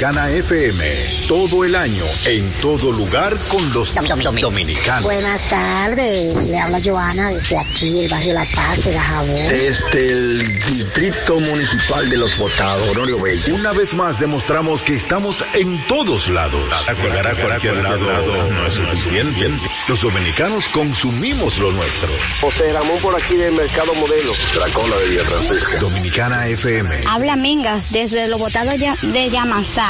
Dominicana FM. Todo el año, en todo lugar, con los dominicanos. Buenas tardes, le habla Joana desde aquí, el barrio La Paz de Dajabón. Desde el Distrito Municipal de Los Botados, Honorio Bello. Una vez más demostramos que estamos en todos lados. Llegar a cualquier lado no es suficiente. Los dominicanos consumimos lo nuestro. José Ramón por aquí del Mercado Modelo. La cola de Villa Francisca. Dominicana FM. Habla Mingas desde los botados de Yamasá.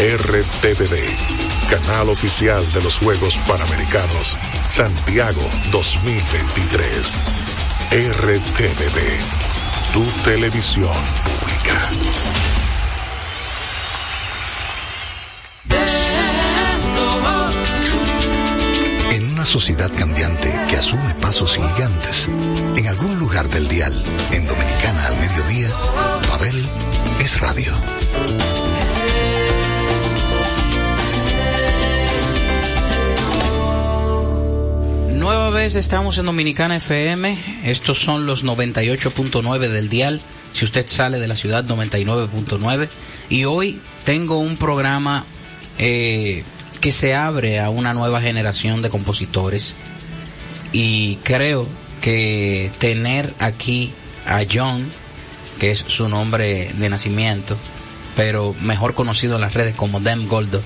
RTVD, canal oficial de los Juegos Panamericanos Santiago 2023. RTVD, tu televisión pública. En una sociedad cambiante que asume pasos gigantes, en algún lugar del dial, en Dominicana al mediodía, Babel es radio. Nueva vez estamos en Dominicana FM. Estos son los 98.9 del dial. Si usted sale de la ciudad, 99.9. Y hoy tengo un programa eh, que se abre a una nueva generación de compositores. Y creo que tener aquí a John, que es su nombre de nacimiento, pero mejor conocido en las redes como Dem Goldo,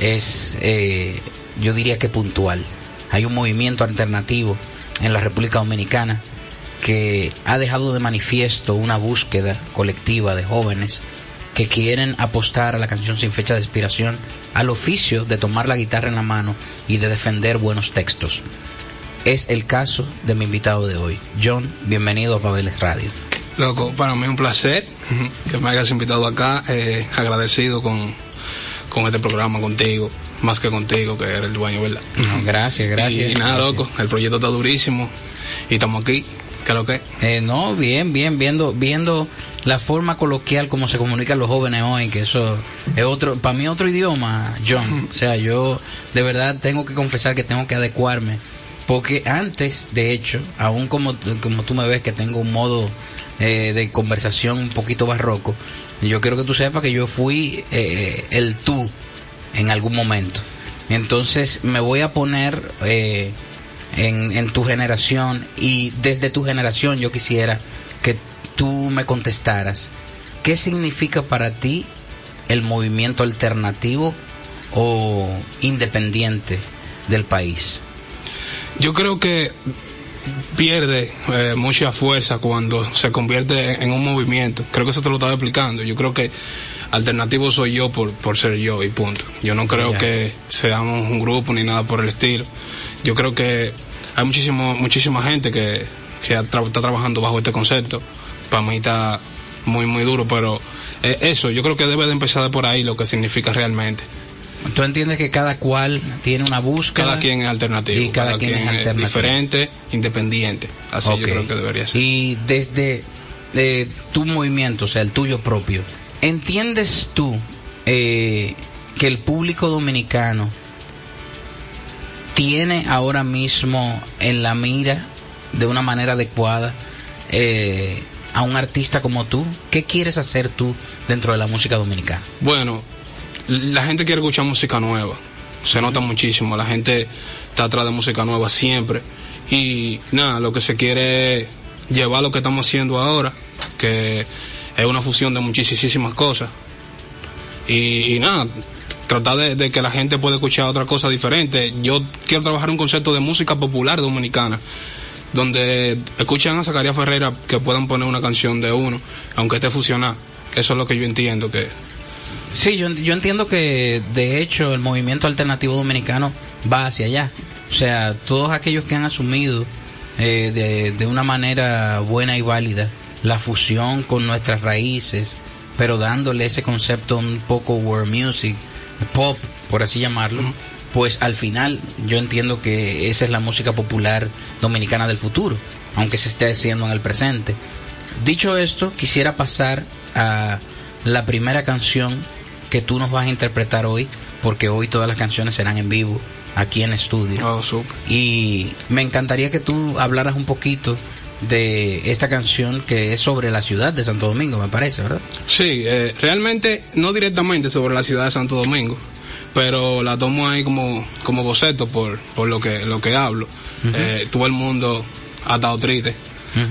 es, eh, yo diría que puntual hay un movimiento alternativo en la República Dominicana que ha dejado de manifiesto una búsqueda colectiva de jóvenes que quieren apostar a la canción sin fecha de expiración, al oficio de tomar la guitarra en la mano y de defender buenos textos. Es el caso de mi invitado de hoy. John, bienvenido a Pabeles Radio. Loco, para mí es un placer que me hayas invitado acá, eh, agradecido con, con este programa contigo más que contigo, que eres el dueño, ¿verdad? No, gracias, gracias. Y, nada, gracias. loco, el proyecto está durísimo y estamos aquí. ¿Qué es lo que? Eh, no, bien, bien, viendo, viendo la forma coloquial como se comunican los jóvenes hoy, que eso es otro, para mí otro idioma, John. o sea, yo de verdad tengo que confesar que tengo que adecuarme. Porque antes, de hecho, aún como, como tú me ves que tengo un modo eh, de conversación un poquito barroco, yo quiero que tú sepas que yo fui eh, el tú en algún momento. Entonces me voy a poner eh, en, en, tu generación y desde tu generación yo quisiera que tú me contestaras qué significa para ti el movimiento alternativo o independiente del país. Yo creo que pierde eh, mucha fuerza cuando se convierte en un movimiento. Creo que eso te lo estaba explicando. Yo creo que alternativo soy yo por, por ser yo y punto. Yo no creo yeah. que seamos un grupo ni nada por el estilo. Yo creo que hay muchísimo, muchísima gente que, que tra está trabajando bajo este concepto. Para mí está muy, muy duro, pero eh, eso, yo creo que debe de empezar por ahí lo que significa realmente. ¿Tú entiendes que cada cual tiene una búsqueda? Cada quien es alternativo. Y cada, cada quien, quien, es alternativo. diferente, independiente. Así okay. yo creo que debería ser. Y desde eh, tu movimiento, o sea, el tuyo propio, ¿entiendes tú eh, que el público dominicano tiene ahora mismo en la mira de una manera adecuada eh, a un artista como tú? ¿Qué quieres hacer tú dentro de la música dominicana? Bueno, la gente quiere escuchar música nueva. Se nota muchísimo. La gente está atrás de música nueva siempre. Y nada, lo que se quiere es llevar lo que estamos haciendo ahora, que es una fusión de muchísimas cosas. Y, nada, tratar de, de, que la gente pueda escuchar otra cosa diferente. Yo quiero trabajar un concepto de música popular dominicana, donde escuchan a Zacarías Ferreira que puedan poner una canción de uno, aunque esté fusionada. Eso es lo que yo entiendo que Sí, yo, yo entiendo que de hecho el movimiento alternativo dominicano va hacia allá. O sea, todos aquellos que han asumido eh, de, de una manera buena y válida la fusión con nuestras raíces, pero dándole ese concepto un poco world music, pop, por así llamarlo, pues al final yo entiendo que esa es la música popular dominicana del futuro, aunque se esté haciendo en el presente. Dicho esto, quisiera pasar a la primera canción que tú nos vas a interpretar hoy, porque hoy todas las canciones serán en vivo aquí en estudio. Oh. Y me encantaría que tú hablaras un poquito de esta canción que es sobre la ciudad de Santo Domingo, me parece, ¿verdad? Sí, eh, realmente no directamente sobre la ciudad de Santo Domingo, pero la tomo ahí como, como boceto por, por lo que lo que hablo. Eh, todo el mundo ha estado triste.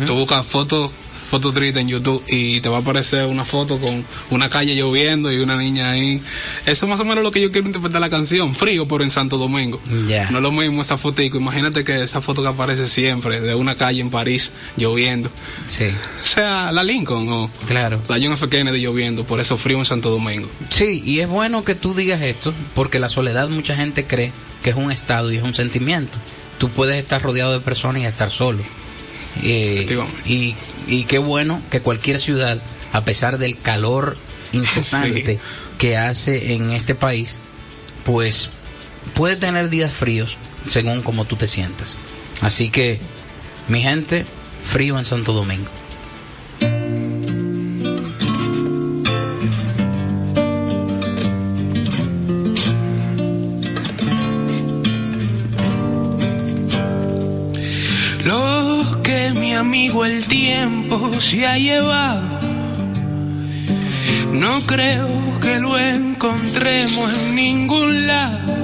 Tú buscas fotos foto triste en YouTube y te va a aparecer una foto con una calle lloviendo y una niña ahí. Eso es más o menos lo que yo quiero interpretar la canción, frío pero en Santo Domingo. Ya. No es lo mismo esa fotico, imagínate que esa foto que aparece siempre de una calle en París lloviendo. Sí. O sea, la Lincoln o Claro. la John F. Kennedy lloviendo, por eso frío en Santo Domingo. Sí, y es bueno que tú digas esto, porque la soledad mucha gente cree que es un estado y es un sentimiento. Tú puedes estar rodeado de personas y estar solo. Eh, y, y qué bueno que cualquier ciudad, a pesar del calor incesante Sí. que hace en este país, pues puede tener días fríos según como tú te sientas. Así que, mi gente, frío en Santo Domingo. Mi amigo el tiempo se ha llevado, no creo que lo encontremos en ningún lado.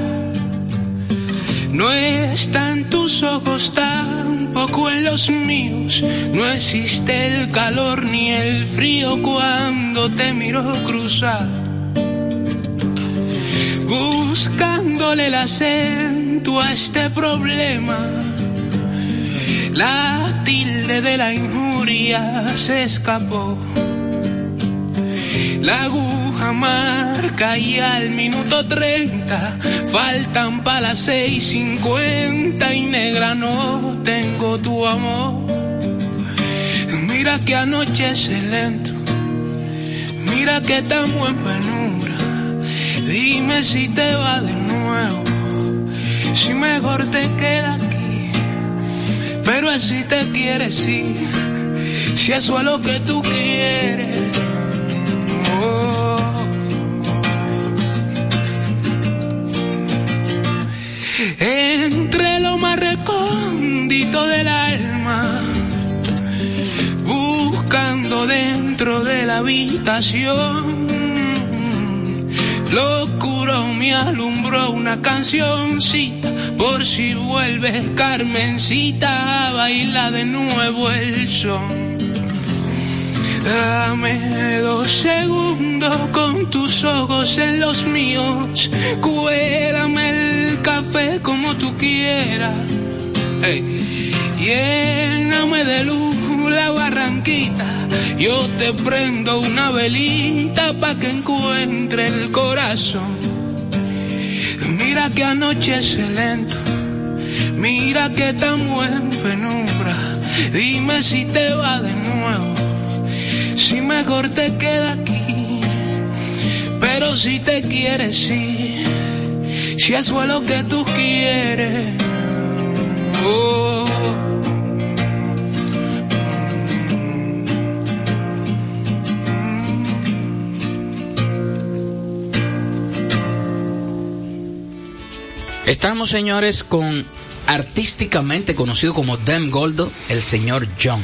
No está en tus ojos, tampoco en los míos. No existe el calor ni el frío cuando te miro cruzar. Buscándole el acento a este problema. La tilde de la injuria se escapó. La aguja marca y al minuto 30 faltan para las seis cincuenta y negra no tengo tu amor. Mira que anochece lento, mira que estamos en penumbra. Dime si te va de nuevo, si mejor te queda aquí, pero así te quieres ir, si eso es lo que tú quieres. Oh. Entre lo más recóndito del alma, buscando dentro de la habitación, lo oscuro me alumbró una cancioncita, por si vuelves Carmencita a bailar de nuevo el son. Dame dos segundos con tus ojos en los míos. Cuélame el café como tú quieras. Ey. Lléname de luz la barranquita. Yo te prendo una velita pa' que encuentre el corazón. Mira que anochece lento. Mira que estamos en penumbra. Dime si te va de nuevo si mejor te queda aquí. Pero si te quieres ir, si eso es lo que tú quieres. Oh. Estamos, señores, con artísticamente conocido como Dem Goldo, el señor John.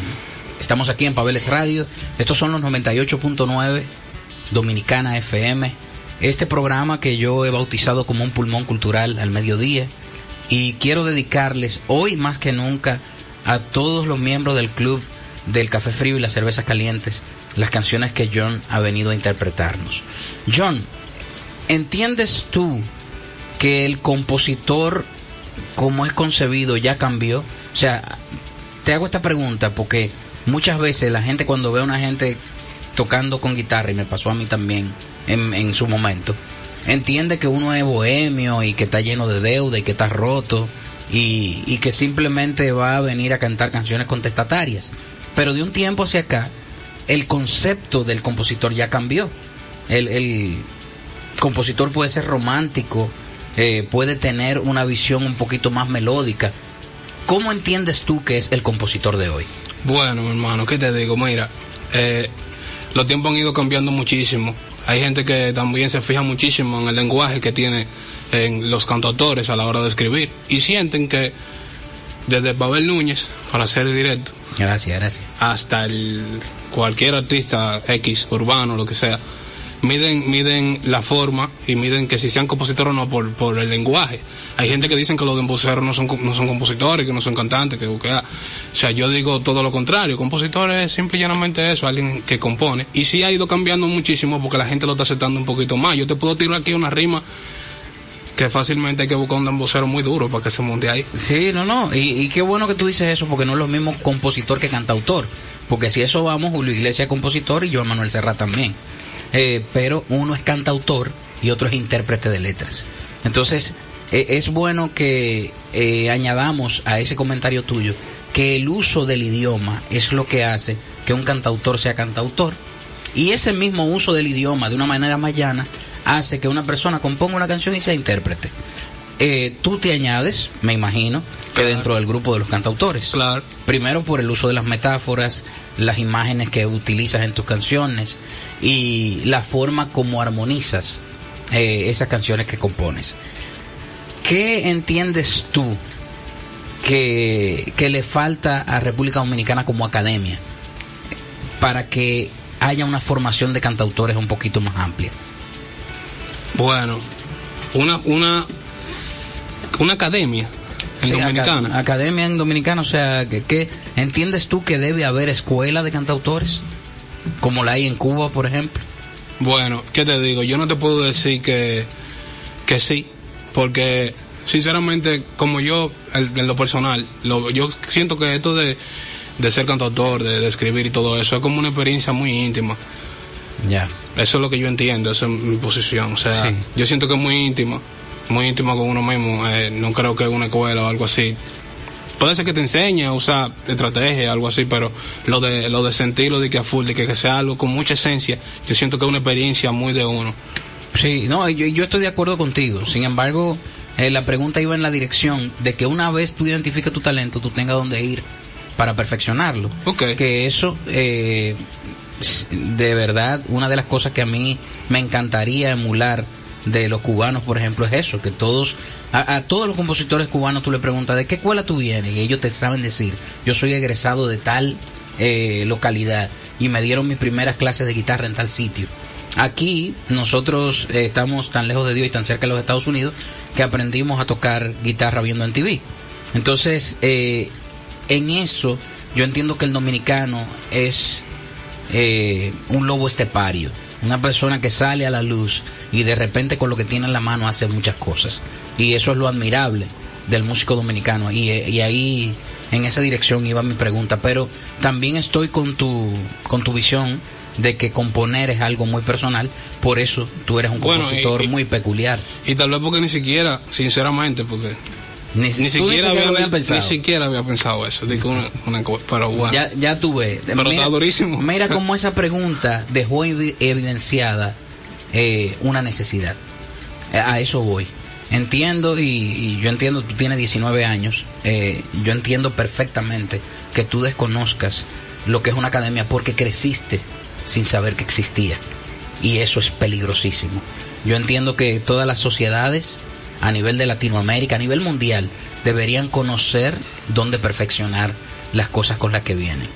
Estamos aquí en Pabeles Radio. Estos son los 98.9 Dominicana FM. Este programa que yo he bautizado como un pulmón cultural al mediodía. Y quiero dedicarles hoy más que nunca a todos los miembros del club del café frío y las cervezas calientes las canciones que John ha venido a interpretarnos. John, ¿entiendes tú que el compositor, como es concebido, ya cambió? O sea, te hago esta pregunta porque muchas veces la gente cuando ve a una gente tocando con guitarra, y me pasó a mí también en, en su momento, entiende que uno es bohemio y que está lleno de deuda y que está roto y, y que simplemente va a venir a cantar canciones contestatarias. Pero de un tiempo hacia acá, el concepto del compositor ya cambió. El, el, compositor puede ser romántico, eh, puede tener una visión un poquito más melódica. ¿Cómo entiendes tú que es el compositor de hoy? Bueno, hermano, ¿qué te digo? Mira, eh, los tiempos han ido cambiando muchísimo. Hay gente que también se fija muchísimo en el lenguaje que tiene en los cantautores a la hora de escribir y sienten que desde Babel Núñez, para ser directo, gracias, gracias, hasta el cualquier artista X, urbano, lo que sea, miden, miden la forma y miden que si sean compositores o no por, por el lenguaje. Hay gente que dicen que los embuceros no son, no son compositores, que no son cantantes, que, que ah, o sea, yo digo todo lo contrario, compositor es simple y llanamente eso, alguien que compone. Y sí ha ido cambiando muchísimo porque la gente lo está aceptando un poquito más. Yo te puedo tirar aquí una rima que fácilmente hay que buscar un embocero muy duro para que se monte ahí. Sí, no, no, y, qué bueno que tú dices eso porque no es lo mismo compositor que cantautor, porque si eso vamos, Julio Iglesias es compositor y yo Manuel Serra también. Eh, pero uno es cantautor y otro es intérprete de letras. Entonces, eh, es bueno que eh, añadamos a ese comentario tuyo que el uso del idioma es lo que hace que un cantautor sea cantautor. Y ese mismo uso del idioma de una manera más llana hace que una persona componga una canción y sea intérprete. Eh, tú te añades, me imagino, que dentro del grupo de los cantautores. Claro. Primero por el uso de las metáforas, las imágenes que utilizas en tus canciones y la forma como armonizas eh, esas canciones que compones. ¿Qué entiendes tú que, que le falta a República Dominicana como academia para que haya una formación de cantautores un poquito más amplia? Bueno, una, una, una academia en Sí, Dominicana. aca- academia en Dominicana, o sea, que- ¿entiendes tú que debe haber escuela de cantautores? Como la hay en Cuba, por ejemplo. Bueno, ¿qué te digo? Yo no te puedo decir que, que sí, porque sinceramente, como yo, en lo personal, lo- yo siento que esto de, de ser cantautor, de, de escribir y todo eso, es como una experiencia muy íntima. Ya. Eso es lo que yo entiendo, esa es mi posición. O sea, Sí. yo siento que es muy íntima, muy íntima con uno mismo. eh, no creo que una escuela o algo así. Puede ser que te enseñe a usar estrategia, algo así, pero lo de, lo de sentirlo, de que a full, de que, que sea algo con mucha esencia, yo siento que es una experiencia muy de uno. Sí, no, yo, yo estoy de acuerdo contigo. Sin embargo, eh, la pregunta iba en la dirección de que una vez tú identifiques tu talento, tú tengas dónde ir para perfeccionarlo. Ok. Que eso, eh, de verdad, una de las cosas que a mí me encantaría emular de los cubanos, por ejemplo, es eso, que todos, a, todos los compositores cubanos tú le preguntas, ¿de qué escuela tú vienes? Y ellos te saben decir, yo soy egresado de tal eh, localidad y me dieron mis primeras clases de guitarra en tal sitio. Aquí nosotros eh, estamos tan lejos de Dios y tan cerca de los Estados Unidos que aprendimos a tocar guitarra viendo en TV. Entonces, eh, en eso yo entiendo que el dominicano es eh, un lobo estepario, una persona que sale a la luz y de repente con lo que tiene en la mano hace muchas cosas. Y eso es lo admirable del músico dominicano. Y, eh, y ahí, en esa dirección iba mi pregunta. Pero también estoy con tu, con tu visión de que componer es algo muy personal, por eso tú eres un Bueno, compositor y- y- muy peculiar. Y tal vez porque ni siquiera, sinceramente, porque Ni, ni siquiera, había, pensado. ni siquiera había pensado eso. de que una, una pero bueno. Ya, ya tuve. Pero está durísimo. Mira cómo esa pregunta dejó evi- evidenciada eh, una necesidad. Eh, A eso voy. Entiendo y, y yo entiendo, tú tienes 19 años, eh, yo entiendo perfectamente que tú desconozcas lo que es una academia porque creciste sin saber que existía. Y eso es peligrosísimo. Yo entiendo que todas las sociedades a nivel de Latinoamérica, a nivel mundial, deberían conocer dónde perfeccionar las cosas con las que vienen.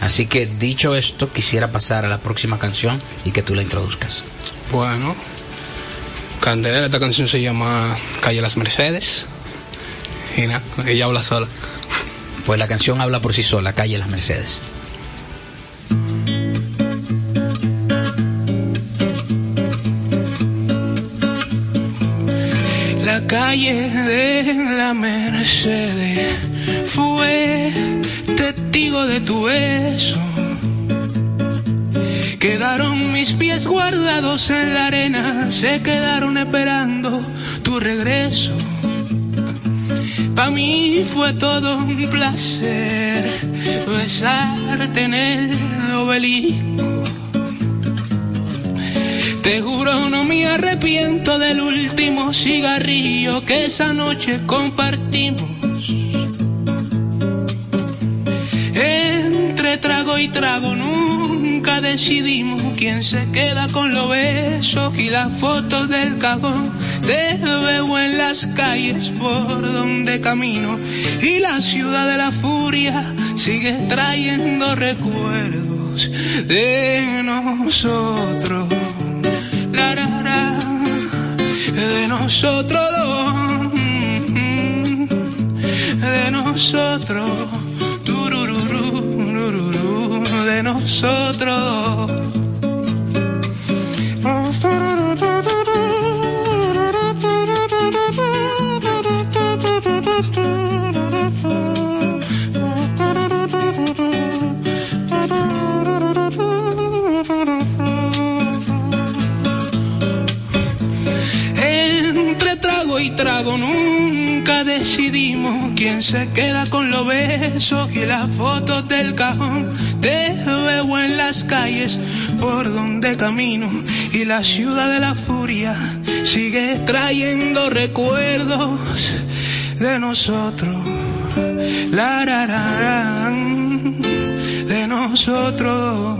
Así que dicho esto, quisiera pasar a la próxima canción y que tú la introduzcas. Bueno, Candela, esta canción se llama Calle Las Mercedes. Y nada, ella habla sola. Pues la canción habla por sí sola, Calle Las Mercedes. Fue testigo de tu beso. Quedaron mis pies guardados en la arena, se quedaron esperando tu regreso. Pa' mí fue todo un placer besarte en el obelisco. Te juro no me arrepiento del último cigarrillo que esa noche compartimos. Y trago nunca decidimos quién se queda con los besos y las fotos del cajón. Te veo en las calles por donde camino y la ciudad de la furia sigue trayendo recuerdos de nosotros. De nosotros. De nosotros, de nosotros. Nunca decidimos quién se queda con los besos y las fotos del cajón. Te veo en las calles por donde camino y la ciudad de la furia sigue trayendo recuerdos de nosotros. La, de nosotros.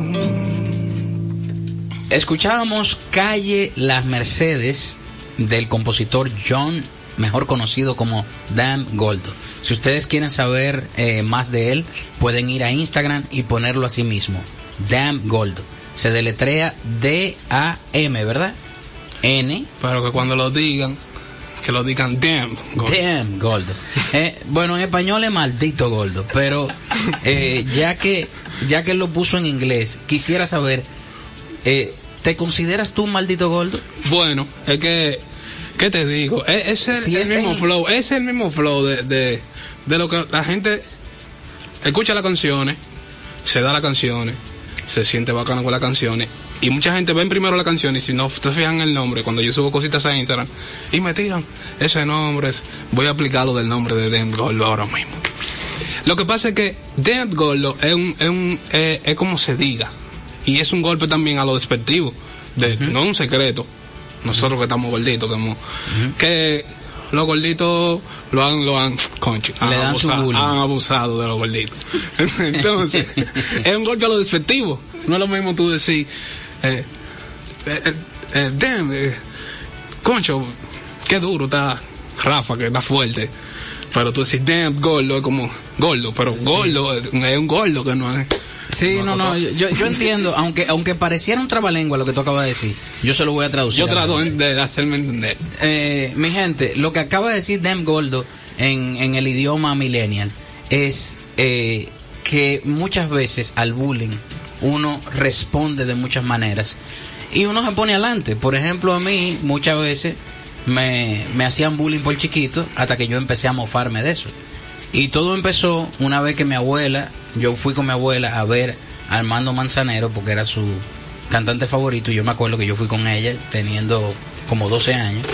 Escuchábamos Calle Las Mercedes del compositor John, mejor conocido como Dan Goldo. Si ustedes quieren saber eh, más de él, pueden ir a Instagram y ponerlo así mismo. Dan Goldo. Se deletrea D-A-M, ¿verdad? N. Pero que cuando lo digan, que lo digan damn Goldo. Damn Goldo. Eh, bueno, en español es maldito Goldo, pero eh, ya que ya que lo puso en inglés, quisiera saber ¿Te consideras tú un maldito gordo? Bueno, es que, ¿qué te digo? Es, el, mismo flow, es el mismo flow de, de, lo que la gente escucha las canciones, se da las canciones, se siente bacano con las canciones. Y mucha gente ven primero la canción y si no te fijan el nombre, cuando yo subo cositas a Instagram, y me tiran ese nombre, voy a aplicarlo del nombre de Dem Gordo ahora mismo. Lo que pasa es que Dem Gordo es, un, es, un, es como se diga y es un golpe también a lo despectivo, de, no es un secreto, nosotros que estamos gorditos, que, que los gorditos lo han, lo han, concho, han, abusado, han abusado de los gorditos. Entonces, es un golpe a lo despectivo. No es lo mismo tú decir, eh, eh, eh, eh damn, eh, concho, qué duro está Rafa, que está fuerte. Pero tú decís, damn, gordo, es como gordo, pero gordo es un gordo que no es Sí, no, no, yo, yo entiendo, aunque aunque pareciera un trabalengua lo que tú acabas de decir, yo se lo voy a traducir. Yo trato de hacerme entender. Eh, mi gente, lo que acaba de decir Dem Goldo en, en el idioma millennial es eh, que muchas veces al bullying uno responde de muchas maneras y uno se pone adelante. Por ejemplo, a mí muchas veces me, me hacían bullying por chiquito hasta que yo empecé a mofarme de eso. Y todo empezó una vez que mi abuela yo fui con mi abuela a ver a Armando Manzanero porque era su cantante favorito y yo me acuerdo que yo fui con ella teniendo como 12 años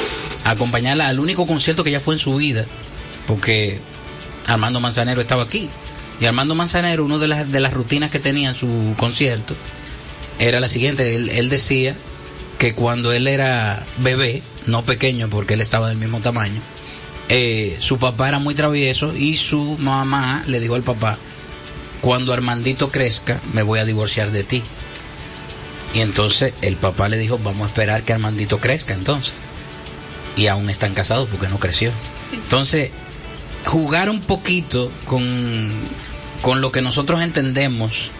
a acompañarla al único concierto que ella fue en su vida porque Armando Manzanero estaba aquí. Y Armando Manzanero una de las, de las rutinas que tenía en su concierto era la siguiente él, él decía que cuando él era bebé no pequeño porque él estaba del mismo tamaño eh, su papá era muy travieso y su mamá le dijo al papá cuando Armandito crezca, me voy a divorciar de ti. Y entonces el papá le dijo, vamos a esperar que Armandito crezca entonces. Y aún están casados porque no creció. Entonces, jugar un poquito con, con lo que nosotros entendemos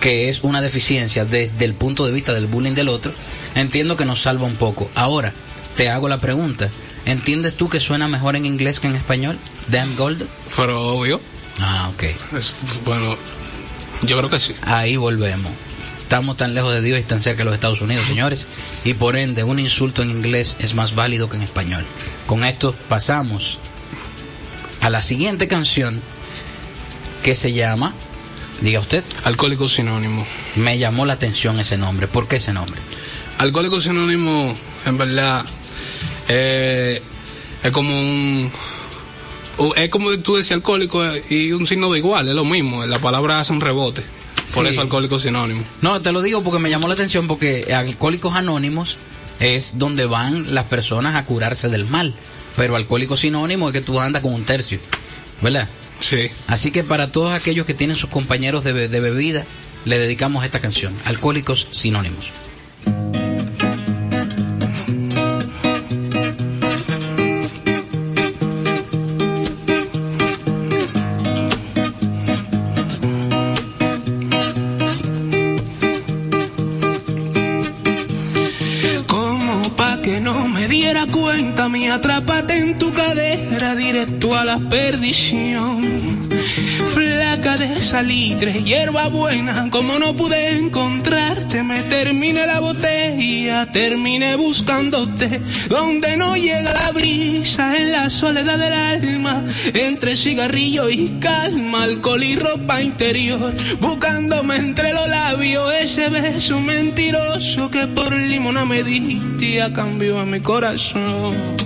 que es una deficiencia desde el punto de vista del bullying del otro, entiendo que nos salva un poco. Ahora, te hago la pregunta. ¿Entiendes tú que suena mejor en inglés que en español? Damn Gold. Pero obvio. Ah, ok. bueno, yo creo que sí. Ahí volvemos. Estamos tan lejos de Dios y tan cerca de los Estados Unidos, señores, y por ende un insulto en inglés es más válido que en español. Con esto pasamos a la siguiente canción que se llama, diga usted. Alcohólico Sinónimo. Me llamó la atención ese nombre. ¿Por qué ese nombre? Alcohólico Sinónimo, en verdad, eh, es como un es como tú decías alcohólico y un signo de igual, es lo mismo, la palabra hace un rebote. Por Sí. eso Alcohólicos Sinónimos. No, te lo digo porque me llamó la atención porque Alcohólicos Anónimos es donde van las personas a curarse del mal. Pero Alcohólicos Sinónimos es que tú andas con un tercio, ¿verdad? Sí. Así que para todos aquellos que tienen sus compañeros de, be- de bebida, le dedicamos esta canción, Alcohólicos Sinónimos. Directo a la perdición. Flaca de salitre, hierba buena, como no pude encontrarte, me terminé la botella, terminé buscándote, donde no llega la brisa, en la soledad del alma, entre cigarrillo y calma, alcohol y ropa interior, buscándome entre los labios ese beso mentiroso que por limona me diste a cambio en mi corazón.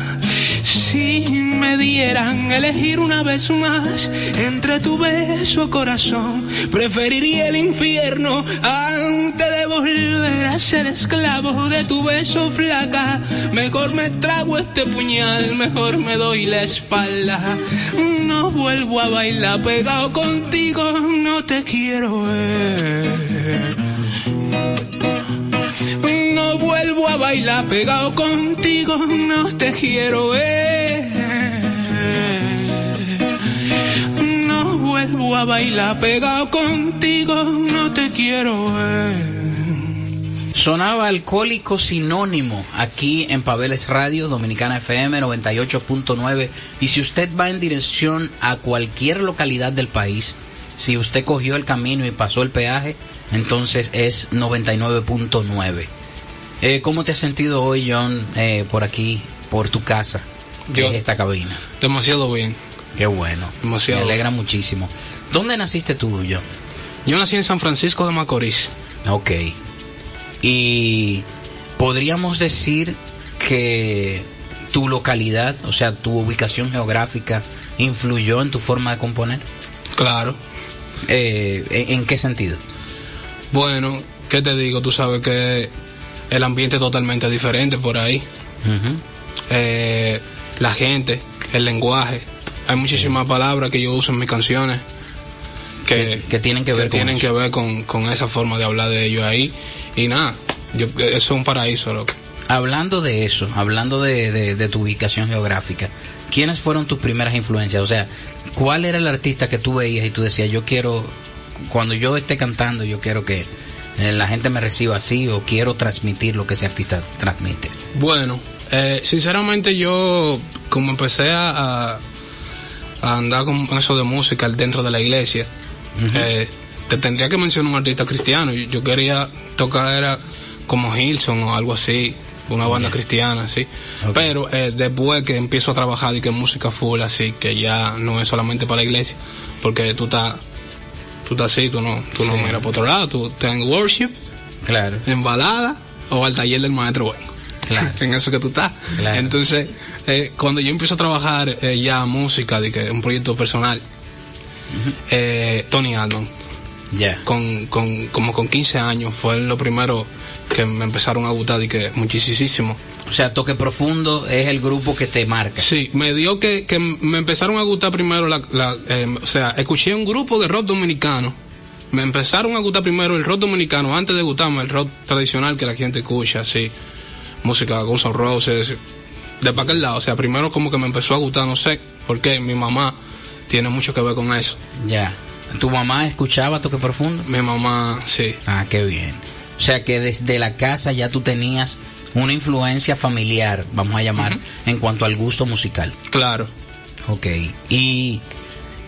si me dieran elegir una vez más entre tu beso corazón, preferiría el infierno antes de volver a ser esclavo de tu beso flaca. Mejor me trago este puñal, mejor me doy la espalda. No vuelvo a bailar pegado contigo, no te quiero ver. Vuelvo a bailar pegado contigo, no te quiero ver. No vuelvo a bailar pegado contigo, no te quiero ver. Sonaba Alcohólico Sinónimo aquí en Pabeles Radio, Dominicana FM 98.9. Y si usted va en dirección a cualquier localidad del país, si usted cogió el camino y pasó el peaje, entonces es 99.9. Eh, ¿Cómo te has sentido hoy, John, eh, por aquí, por tu casa, que Yo- es esta cabina? Demasiado bien. Qué bueno. Demasiado. Me alegra muchísimo. ¿Dónde naciste tú, John? Yo nací en San Francisco de Macorís. Ok. Y podríamos decir que tu localidad, o sea, tu ubicación geográfica, influyó en tu forma de componer. Claro. Eh, ¿en, en qué sentido? Bueno, ¿qué te digo? Tú sabes que el ambiente totalmente diferente por ahí. Eh, la gente, el lenguaje. Hay muchísimas palabras que yo uso en mis canciones que, que tienen que ver con tienen que ver con, con esa forma de hablar de ellos ahí. Y nada, yo, eso es un paraíso, loco. Hablando de eso, hablando de, de- de tu ubicación geográfica, ¿quiénes fueron tus primeras influencias? O sea, ¿cuál era el artista que tú veías y tú decías, yo quiero, cuando yo esté cantando, yo quiero que eh, la gente me reciba así o quiero transmitir lo que ese artista transmite? Bueno, eh, sinceramente yo como empecé a, andar con eso de música dentro de la iglesia, eh, te tendría que mencionar un artista cristiano. Yo, yo quería tocar era como Hilson o algo así, una banda cristiana, así. Pero eh, después que empiezo a trabajar y que música full, así, que ya no es solamente para la iglesia, porque tú estás tú estás así, tú no, tú no Sí. miras por otro lado, tú estás en worship, Claro. en balada o al taller del maestro bueno. Claro. en eso que tú estás. Claro. Entonces, eh, cuando yo empiezo a trabajar eh, ya música, de que un proyecto personal, eh, Tony Alman, Ya. con, con, como con 15 años, fue lo primero que me empezaron a gustar y que muchísimo. O sea, Toque Profundo es el grupo que te marca. Sí, me dio que, que me empezaron a gustar primero, la, la, eh, o sea, escuché un grupo de rock dominicano. Me empezaron a gustar primero el rock dominicano antes de gustarme el rock tradicional que la gente escucha, así, música Guns N' Roses, de para aquel lado. O sea, primero como que me empezó a gustar, no sé por qué, mi mamá tiene mucho que ver con eso. Ya. ¿Tu mamá escuchaba Toque Profundo? Mi mamá, sí. Ah, qué bien. O sea que desde la casa ya tú tenías una influencia familiar, vamos a llamar, en cuanto al gusto musical. Claro. Ok. ¿Y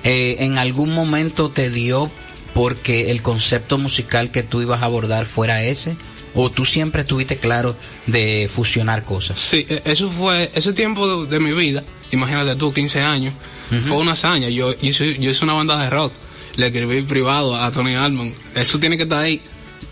eh, en algún momento te dio porque el concepto musical que tú ibas a abordar fuera ese? ¿O tú siempre estuviste claro de fusionar cosas? Sí, e- eso fue, ese tiempo de, de mi vida, imagínate tú, 15 años, fue una hazaña. Yo, yo, yo hice una banda de rock le escribí privado a Tony Almond. Eso tiene que estar ahí.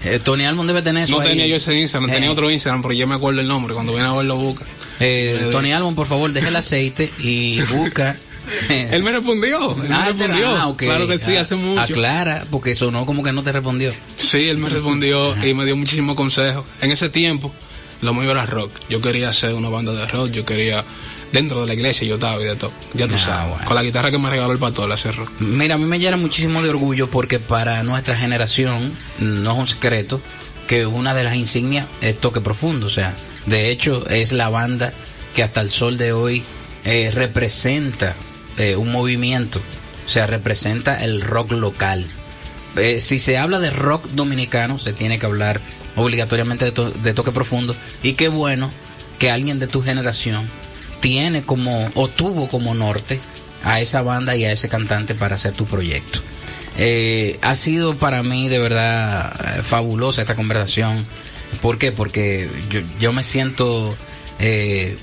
Eh, Tony Almond debe tener eso No ahí. tenía yo ese Instagram, Eh, tenía otro Instagram, pero yo me acuerdo el nombre. Cuando viene a verlo, busca. eh, Tony Almond, por favor, deje el aceite y busca. Él me respondió, él me Ah, él te- respondió. ah. Claro que sí, Ah, hace mucho. Aclara, porque sonó como que no te respondió. Sí, él me respondió y me dio muchísimos consejos. En ese tiempo, lo mío era rock. Yo quería hacer una banda de rock, yo quería... Dentro de la iglesia yo estaba y de todo. Ya tú Ah, sabes. bueno. Con la guitarra que me regaló el pastor, hacer rock. Mira, a mí me llena muchísimo de orgullo porque para nuestra generación no es un secreto que una de las insignias es Toque Profundo. O sea, de hecho es la banda que hasta el sol de hoy eh, representa eh, un movimiento. O sea, representa el rock local. Eh, si se habla de rock dominicano, se tiene que hablar obligatoriamente de, to- de Toque Profundo. Y qué bueno que alguien de tu generación tiene como o tuvo como norte a esa banda y a ese cantante para hacer tu proyecto. Eh, ha sido para mí de verdad eh, fabulosa esta conversación. ¿Por qué? Porque yo, me siento, eh,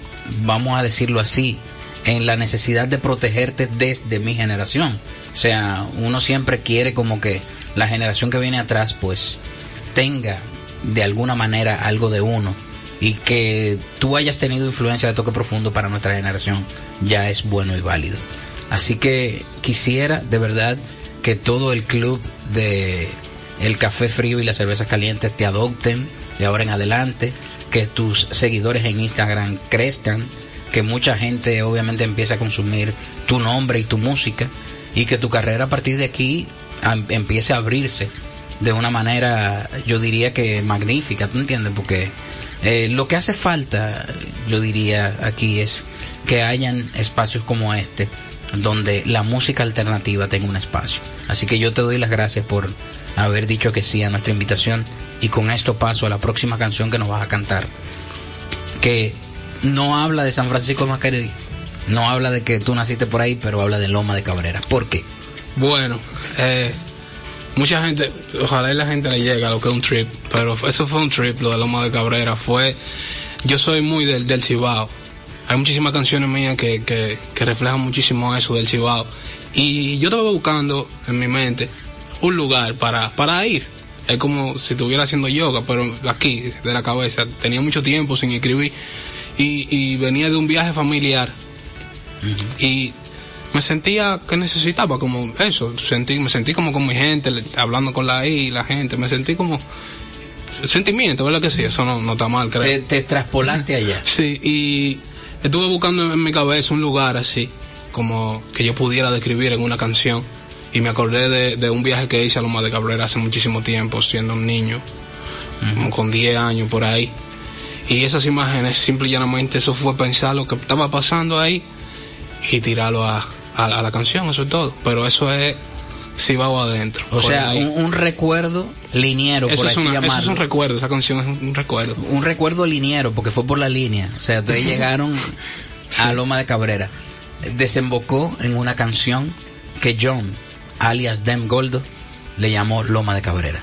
vamos a decirlo así, en la necesidad de protegerte desde mi generación. O sea, uno siempre quiere como que la generación que viene atrás pues tenga de alguna manera algo de uno y que tú hayas tenido influencia de toque profundo para nuestra generación ya es bueno y válido. Así que quisiera de verdad que todo el club de el café frío y las cervezas calientes te adopten de ahora en adelante, que tus seguidores en Instagram crezcan, que mucha gente obviamente empiece a consumir tu nombre y tu música y que tu carrera a partir de aquí empiece a abrirse de una manera, yo diría que magnífica, ¿tú entiendes? Porque eh, lo que hace falta, yo diría aquí, es que hayan espacios como este, donde la música alternativa tenga un espacio. Así que yo te doy las gracias por haber dicho que sí a nuestra invitación y con esto paso a la próxima canción que nos vas a cantar, que no habla de San Francisco de no habla de que tú naciste por ahí, pero habla de Loma de Cabrera. ¿Por qué? Bueno, eh, mucha gente, ojalá y la gente le llegue a lo que es un trip, pero eso fue un trip, lo de Loma de Cabrera, fue, yo soy muy del, del Cibao, hay muchísimas canciones mías que, que, que reflejan muchísimo eso del Cibao, y yo estaba buscando en mi mente un lugar para, para ir, es como si estuviera haciendo yoga, pero aquí, de la cabeza, tenía mucho tiempo sin escribir, y, y venía de un viaje familiar, y me sentía que necesitaba como eso, sentí, me sentí como con mi gente, hablando con la I, la gente, me sentí como sentimiento, ¿verdad que sí? Eso no, no está mal, creo. Te, te traspolaste allá. Sí, y estuve buscando en mi cabeza un lugar así, como que yo pudiera describir en una canción, y me acordé de, de un viaje que hice a Loma de Cabrera hace muchísimo tiempo, siendo un niño, como con 10 años por ahí. Y esas imágenes, simple y llanamente, eso fue pensar lo que estaba pasando ahí y tirarlo a, a, a la canción, eso es todo. Pero eso es si va adentro. O sea, un, un recuerdo liniero, eso, por es así una- eso llamarlo. es un recuerdo, esa canción es un, un recuerdo. un recuerdo liniero, porque fue por la línea. O sea, ustedes llegaron a Loma de Cabrera. Desembocó en una canción que John, alias Dem Goldo, le llamó Loma de Cabrera.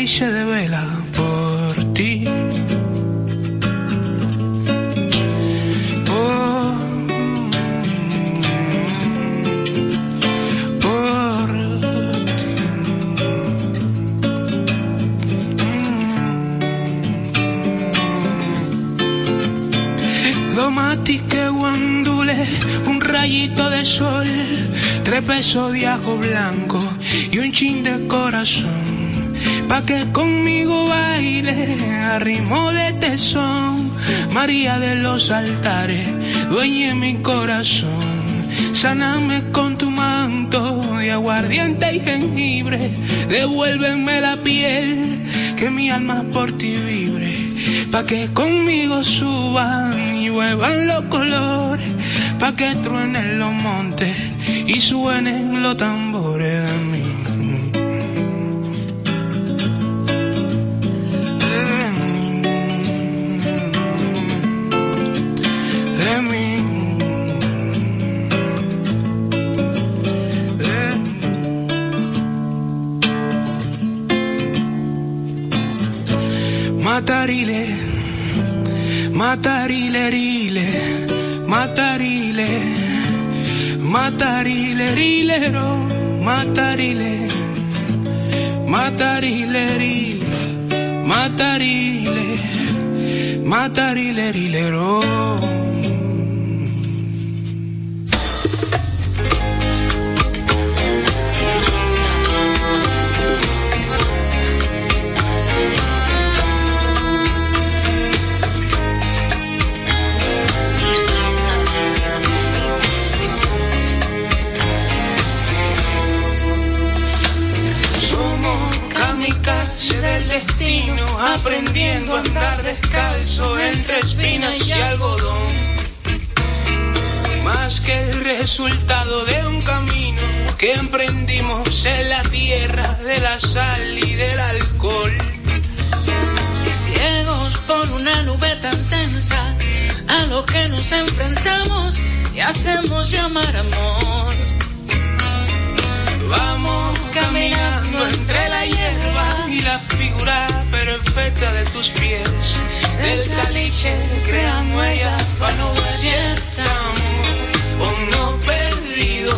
Y se devela que conmigo baile a ritmo de tesón, María de los altares, dueña mi corazón. Sáname con tu manto de aguardiente y jengibre. Devuélveme la piel, que mi alma por ti vibre. Pa' que conmigo suban y vuelvan los colores. Pa' que truenen los montes y suenen los tambores Matarile, matarile, rile, matarile, matarile, rilero, matarile, matarile, rile, matarile, matarile, rilero. Aprendiendo a andar descalzo entre espinas y algodón. Más que el resultado de un camino que emprendimos en la tierra de la sal y del alcohol. Ciegos por una nube tan tensa, a lo que nos enfrentamos y hacemos llamar amor. Vamos caminando entre la hierba y la figura perfecta de tus pies. Del caliche crean huellas para no estamos o no perdido.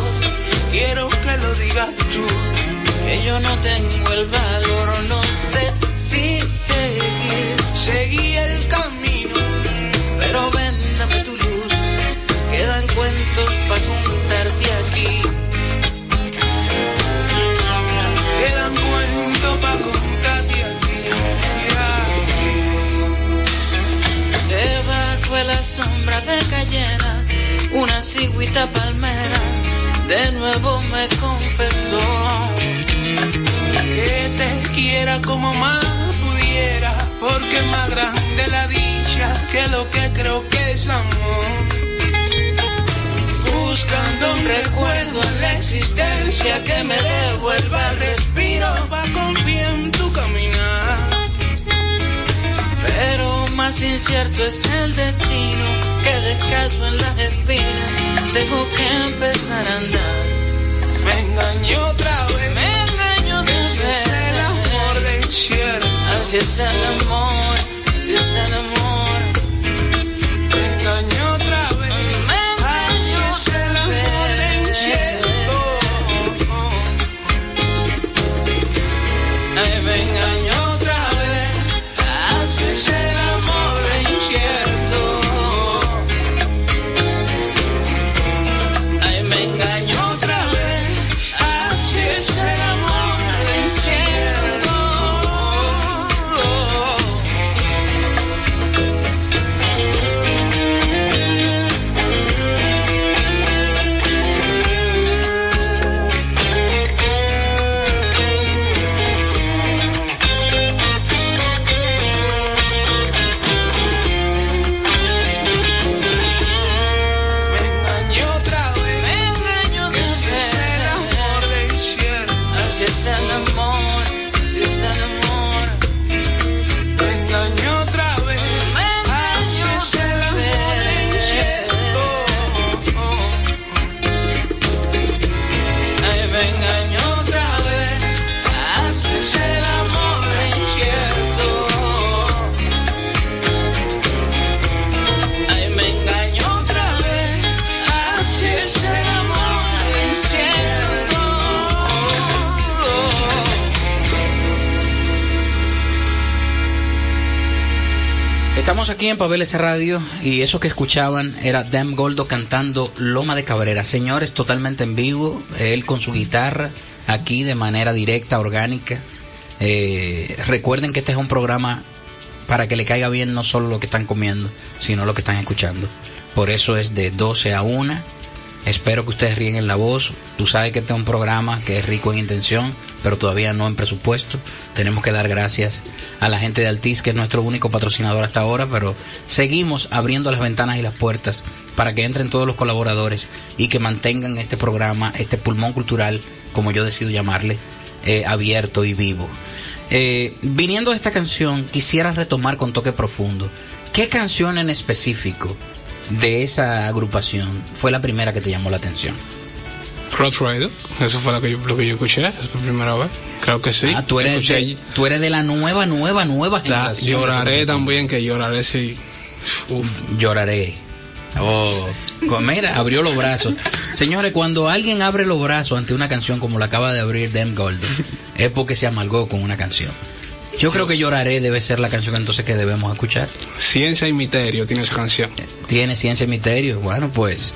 Quiero que lo digas tú. Que yo no tengo el valor, no sé si seguir. Seguí el camino, pero véndame tu luz. Quedan cuentos para contarte aquí. Sombra de Cayena, una cigüita palmera de nuevo me confesó Que te quiera como más pudiera, porque más grande la dicha que lo que creo que es amor. Buscando un recuerdo en la existencia que me devuelva el respiro confiar en más incierto es el destino que descalzo en las espinas tengo que empezar a andar. Me engañó otra vez, Me engaño de ese es el amor del cielo. Así es el amor, así es el amor. Me engañó otra vez, Me así engaño es el amor del cielo. Ay, me engañó Estamos aquí en Pabeles Radio y eso que escuchaban era Dem Goldo cantando Loma de Cabrera. Señores, totalmente en vivo, él con su guitarra, aquí de manera directa, orgánica. Eh, recuerden que este es un programa para que le caiga bien no solo lo que están comiendo, sino lo que están escuchando. Por eso es de 12 a 1 Espero que ustedes ríen en la voz. Tú sabes que este es un programa que es rico en intención, pero todavía no en presupuesto. Tenemos que dar gracias a la gente de Altiz, que es nuestro único patrocinador hasta ahora, pero seguimos abriendo las ventanas y las puertas para que entren todos los colaboradores y que mantengan este programa, este pulmón cultural, como yo decido llamarle, eh, abierto y vivo. Eh, viniendo de esta canción, quisiera retomar con toque profundo. ¿Qué canción en específico de esa agrupación fue la primera que te llamó la atención? Road Rider, eso fue lo que yo, lo que yo escuché, por primera vez. Creo que sí. Ah, tú eres, de, tú eres de la nueva, nueva, nueva generación. Lloraré también, que lloraré sí. Uf. Lloraré. Oh, mira, abrió los brazos. Señores, cuando alguien abre los brazos ante una canción como la acaba de abrir Dem Golden, es porque se amalgó con una canción. Yo creo que Lloraré debe ser la canción entonces que debemos escuchar. Ciencia y misterio tiene esa canción. Tiene ciencia y misterio. Bueno, pues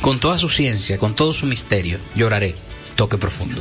con toda su ciencia, con todo su misterio, Lloraré. Toque profundo.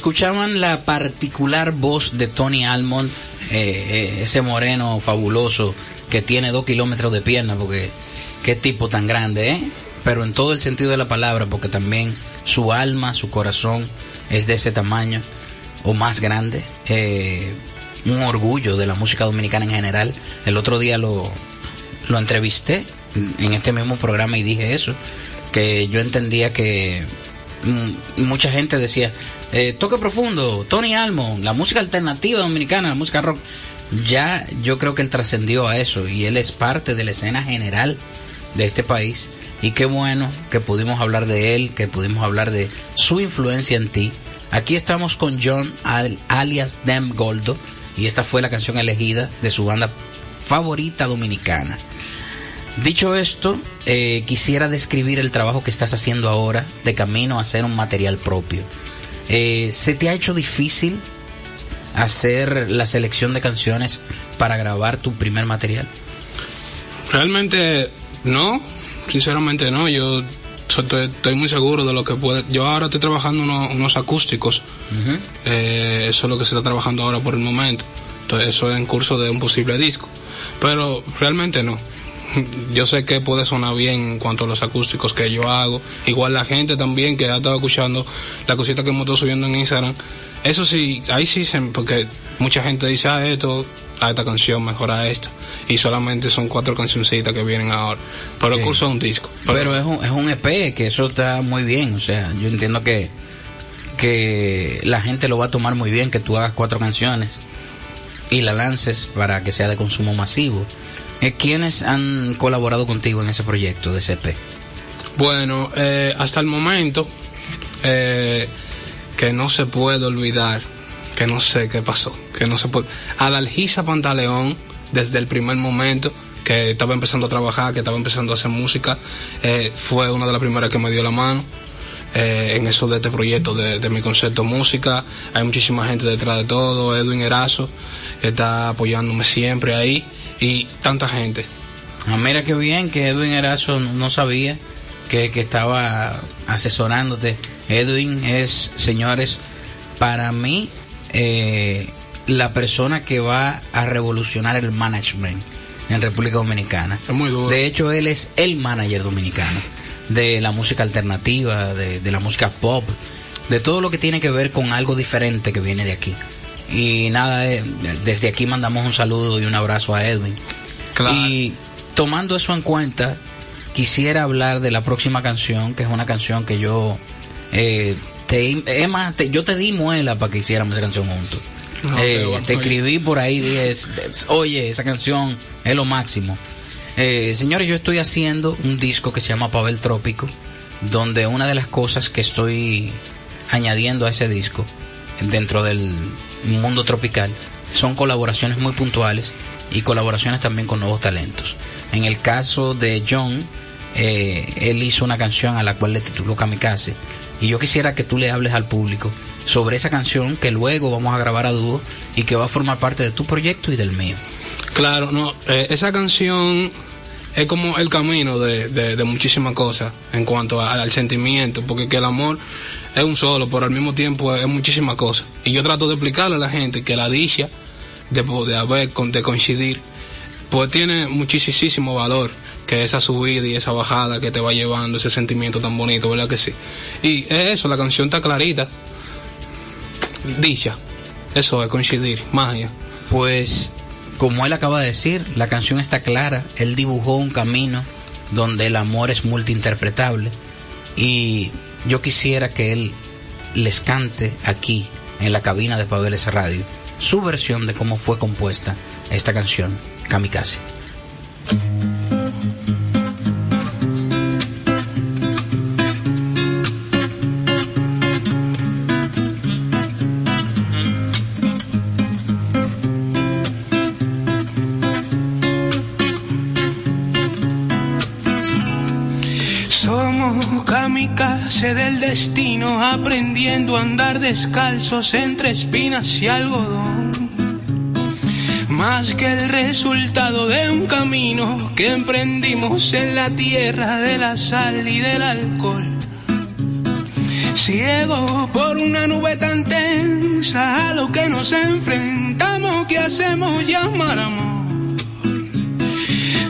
Escuchaban la particular voz de Tony Almond, eh, eh, ese moreno fabuloso que tiene dos kilómetros de pierna, porque qué tipo tan grande, ¿eh? Pero en todo el sentido de la palabra, porque también su alma, su corazón es de ese tamaño o más grande. Un orgullo de la música dominicana en general. El otro día lo, lo entrevisté en este mismo programa y dije eso, que yo entendía que mm, mucha gente decía, eh, toque profundo, Tony Almo, la música alternativa dominicana, la música rock. Ya yo creo que él trascendió a eso y él es parte de la escena general de este país. Y qué bueno que pudimos hablar de él, que pudimos hablar de su influencia en ti. Aquí estamos con John alias Dem Goldo y esta fue la canción elegida de su banda favorita dominicana. Dicho esto, eh, quisiera describir el trabajo que estás haciendo ahora de camino a hacer un material propio. Eh, ¿Se te ha hecho difícil hacer la selección de canciones para grabar tu primer material? Realmente no, sinceramente no. Yo estoy, muy seguro de lo que puede. Yo ahora estoy trabajando unos, acústicos. Eh, eso es lo que se está trabajando ahora por el momento. Entonces, eso es en curso de un posible disco. Pero realmente no. Yo sé que puede sonar bien en cuanto a los acústicos que yo hago. Igual la gente también que ha estado escuchando la cosita que hemos estado subiendo en Instagram. Eso sí, ahí sí, porque mucha gente dice, ah, esto, a esta canción, mejora esto. Y solamente son cuatro cancioncitas que vienen ahora. Pero el curso es un disco. Pero, es, un, es un EP, que eso está muy bien. O sea, yo entiendo que, que la gente lo va a tomar muy bien, que tú hagas cuatro canciones y la lances para que sea de consumo masivo. Eh, ¿Quiénes han colaborado contigo en ese proyecto de CP? Bueno, eh, hasta el momento, eh, que no se puede olvidar, que no sé qué pasó, que no se puede. Adalgisa Pantaleón, desde el primer momento que estaba empezando a trabajar, que estaba empezando a hacer música, fue una de las primeras que me dio la mano. en eso de este proyecto de, de, mi concepto música. Hay muchísima gente detrás de todo, Edwin Erazo, está apoyándome siempre ahí y tanta gente. Ah, mira qué bien que Edwin Erazo no sabía que, que estaba asesorándote. Edwin es, señores, para mí eh, la persona que va a revolucionar el management en República Dominicana. Es muy duro. De hecho, él es el manager dominicano de la música alternativa, de, de la música pop, de todo lo que tiene que ver con algo diferente que viene de aquí. Y nada, eh, desde aquí mandamos un saludo y un abrazo a Edwin. Y tomando eso en cuenta, quisiera hablar de la próxima canción, que es una canción que yo eh, te, Emma, yo te di muela para que hiciéramos esa canción juntos. Eh, te escribí por ahí, dije, oye, esa canción es lo máximo. señores, yo estoy haciendo un disco que se llama Pavel Trópico, donde una de las cosas que estoy añadiendo a ese disco, dentro del mundo tropical, son colaboraciones muy puntuales y colaboraciones también con nuevos talentos. En el caso de John, eh, él hizo una canción a la cual le tituló Kamikaze. Y yo quisiera que tú le hables al público sobre esa canción que luego vamos a grabar a dúo y que va a formar parte de tu proyecto y del mío. Claro, no, eh, esa canción es como el camino de, de, muchísimas cosas en cuanto al sentimiento, porque que el amor es un solo, pero al mismo tiempo es, muchísimas cosas. Y yo trato de explicarle a la gente que la dicha de, de haber, de coincidir, pues tiene muchísimo valor que esa subida y esa bajada que te va llevando, ese sentimiento tan bonito, ¿verdad que sí? Y es eso, la canción está clarita. Dicha. Eso es coincidir, magia. Pues, como él acaba de decir, la canción está clara. Él dibujó un camino donde el amor es multiinterpretable. Y yo quisiera que él les cante aquí, en la cabina de Pabeles Radio, su versión de cómo fue compuesta esta canción, Kamikaze. Aprendiendo a andar descalzos entre espinas y algodón. Más que el resultado de un camino que emprendimos en la tierra de la sal y del alcohol ciego por una nube tan tensa a lo que nos enfrentamos, que hacemos llamar amor.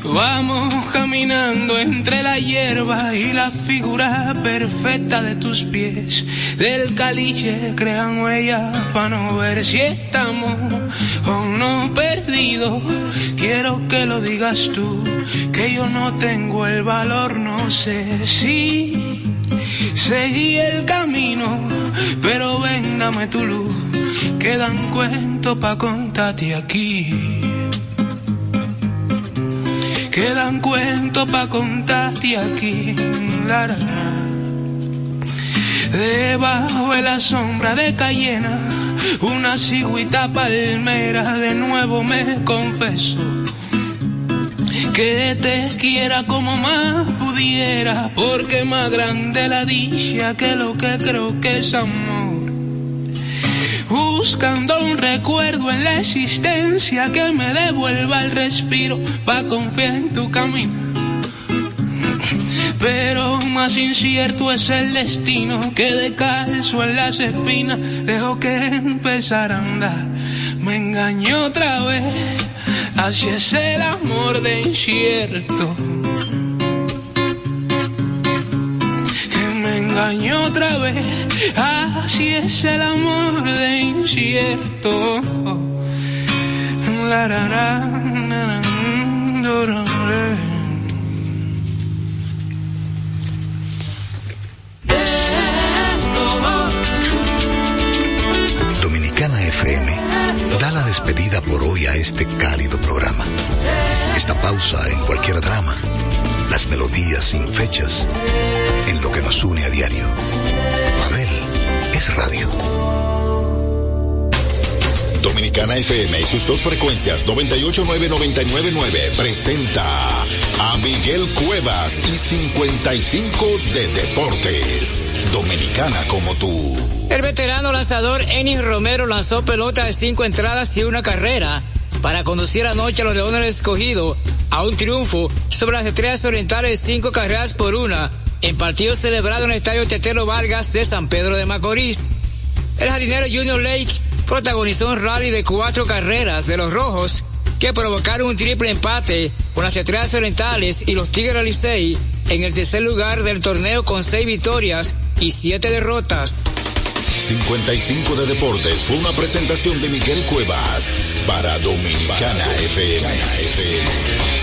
Vamos caminando entre la hierba y la figura perfecta de tus pies. Del caliche crean huellas para no ver si estamos o no perdidos. Quiero que lo digas tú, que yo no tengo el valor, no sé si seguí el camino, pero ven, dame tu luz, quedan cuentos pa' contarte aquí. Quedan cuentos pa' contarte aquí. La, Debajo de la sombra de Cayena, una cigüita palmera, de nuevo me confeso. Que te quiera como más pudiera, porque más grande la dicha que lo que creo que es amor buscando un recuerdo en la existencia que me devuelva el respiro pa' confiar en tu camino. Pero más incierto es el destino que de calzo en las espinas dejo que empezar a andar. Me engañó otra vez, así es el amor de incierto. Otra vez. Así es el amor de incierto. La, Dominicana FM da la despedida por hoy a este cálido programa. Esta pausa en cualquier drama melodías sin fechas, en lo que nos une a diario. Babel es radio. Dominicana FM y sus dos frecuencias 989-999 presenta a Miguel Cuevas y 55 de Deportes. Dominicana como tú. El veterano lanzador Enis Romero lanzó pelota de cinco entradas y una carrera para conducir anoche a los Leones Escogido a un triunfo sobre las estrellas orientales cinco carreras por una en partido celebrado en el Estadio Tetelo Vargas de San Pedro de Macorís. El jardinero Junior Lake protagonizó un rally de cuatro carreras de los rojos que provocaron un triple empate con las estrellas orientales y los Tigres Licey en el tercer lugar del torneo con seis victorias y siete derrotas. 55 de Deportes fue una presentación de Miguel Cuevas para Dominicana FM. Un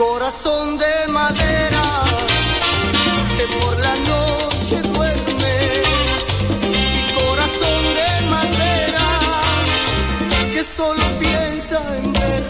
Corazón de madera que por la noche duerme. Y corazón de madera que solo piensa en ver.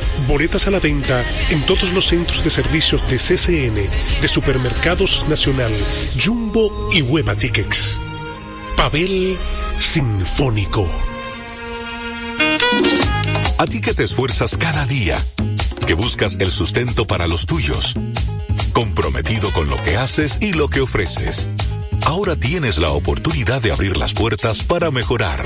Boletas a la venta en todos los centros de servicios de CCN, de Supermercados Nacional, Jumbo y Hueva Tickets. Pavel Sinfónico. A ti que te esfuerzas cada día, que buscas el sustento para los tuyos, comprometido con lo que haces y lo que ofreces. Ahora tienes la oportunidad de abrir las puertas para mejorar,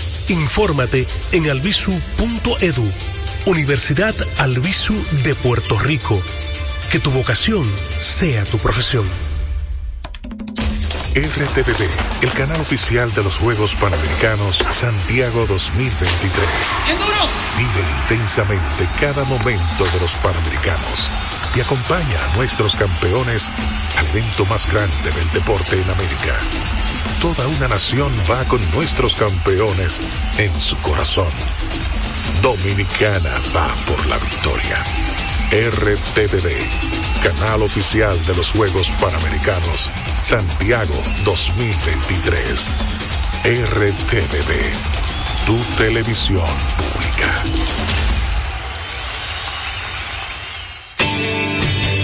Infórmate en albisu.edu, Universidad Albisu de Puerto Rico. Que tu vocación sea tu profesión. RTVD, el canal oficial de los Juegos Panamericanos Santiago 2023. Vive intensamente cada momento de los Panamericanos y acompaña a nuestros campeones al evento más grande del deporte en América. Toda una nación va con nuestros campeones en su corazón. Dominicana va por la victoria. RTVD, canal oficial de los Juegos Panamericanos Santiago 2023. RTVD, tu televisión pública.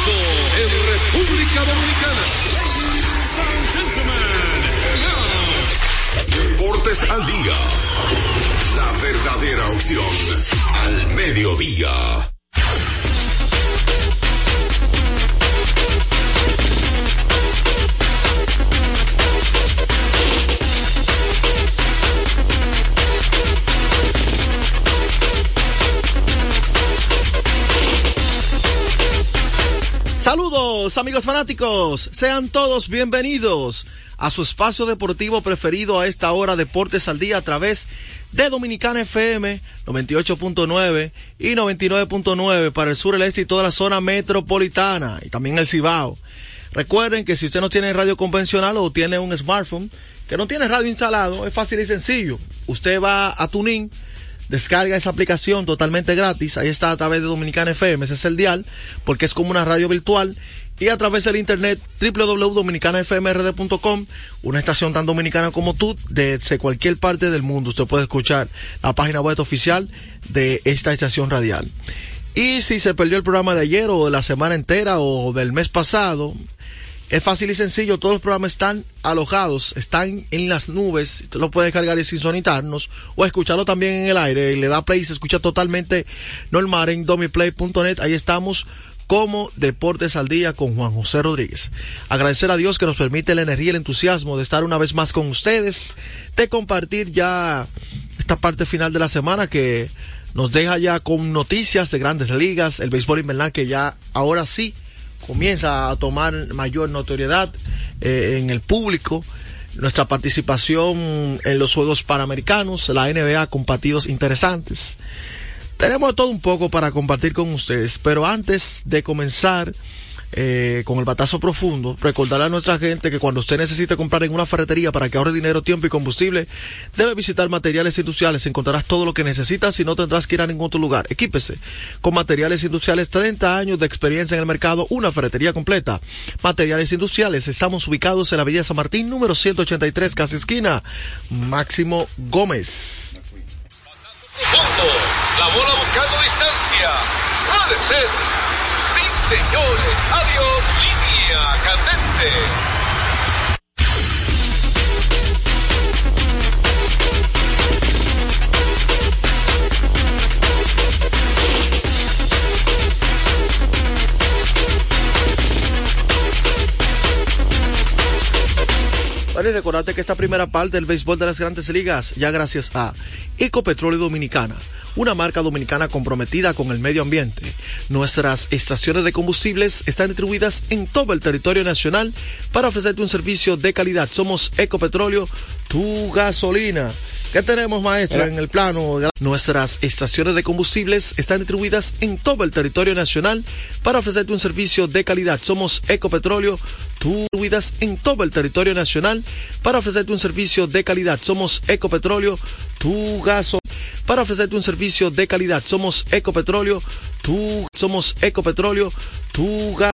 Comienzo en República Dominicana. Deportes al día. La verdadera opción al mediodía. Amigos fanáticos, sean todos bienvenidos a su espacio deportivo preferido a esta hora Deportes al Día a través de Dominicana FM 98.9 y 99.9 para el sur, el este y toda la zona metropolitana y también el Cibao. Recuerden que si usted no tiene radio convencional o tiene un smartphone que no tiene radio instalado, es fácil y sencillo. Usted va a Tuning Descarga esa aplicación totalmente gratis. Ahí está a través de Dominicana FM. Ese es el dial, porque es como una radio virtual. Y a través del internet www.dominicanafmrd.com, una estación tan dominicana como tú, desde cualquier parte del mundo. Usted puede escuchar la página web oficial de esta estación radial. Y si se perdió el programa de ayer o de la semana entera o del mes pasado, es fácil y sencillo, todos los programas están alojados, están en las nubes, usted lo puede descargar y sincronitarnos o escucharlo también en el aire, le da play y se escucha totalmente normal en domiplay.net, ahí estamos como Deportes al Día con Juan José Rodríguez. Agradecer a Dios que nos permite la energía y el entusiasmo de estar una vez más con ustedes, de compartir ya esta parte final de la semana que nos deja ya con noticias de grandes ligas, el béisbol invernal que ya ahora sí comienza a tomar mayor notoriedad eh, en el público. Nuestra participación en los Juegos Panamericanos, la NBA con partidos interesantes. Tenemos todo un poco para compartir con ustedes, pero antes de comenzar eh, con el batazo profundo, recordarle a nuestra gente que cuando usted necesite comprar en una ferretería para que ahorre dinero, tiempo y combustible, debe visitar materiales industriales. Encontrarás todo lo que necesitas y no tendrás que ir a ningún otro lugar. Equípese con materiales industriales, 30 años de experiencia en el mercado, una ferretería completa. Materiales industriales, estamos ubicados en la Avenida San Martín, número 183, casi esquina. Máximo Gómez. La bola buscando distancia. Puede ser señores. Adiós, línea candente. Vale, recordarte que esta primera parte del béisbol de las grandes ligas, ya gracias a Ecopetróleo Dominicana una marca dominicana comprometida con el medio ambiente. Nuestras estaciones de combustibles están distribuidas en todo el territorio nacional para ofrecerte un servicio de calidad. Somos Ecopetróleo, tu gasolina. ¿Qué tenemos, maestra, en el plano? Nuestras estaciones de combustibles están distribuidas en todo el territorio nacional para ofrecerte un servicio de calidad. Somos Ecopetróleo, distribuidas en todo el territorio nacional para ofrecerte un servicio de calidad. Somos Ecopetróleo, tu gasolina para ofrecerte un servicio de calidad. Somos Ecopetróleo, tu, somos Ecopetróleo, tu gas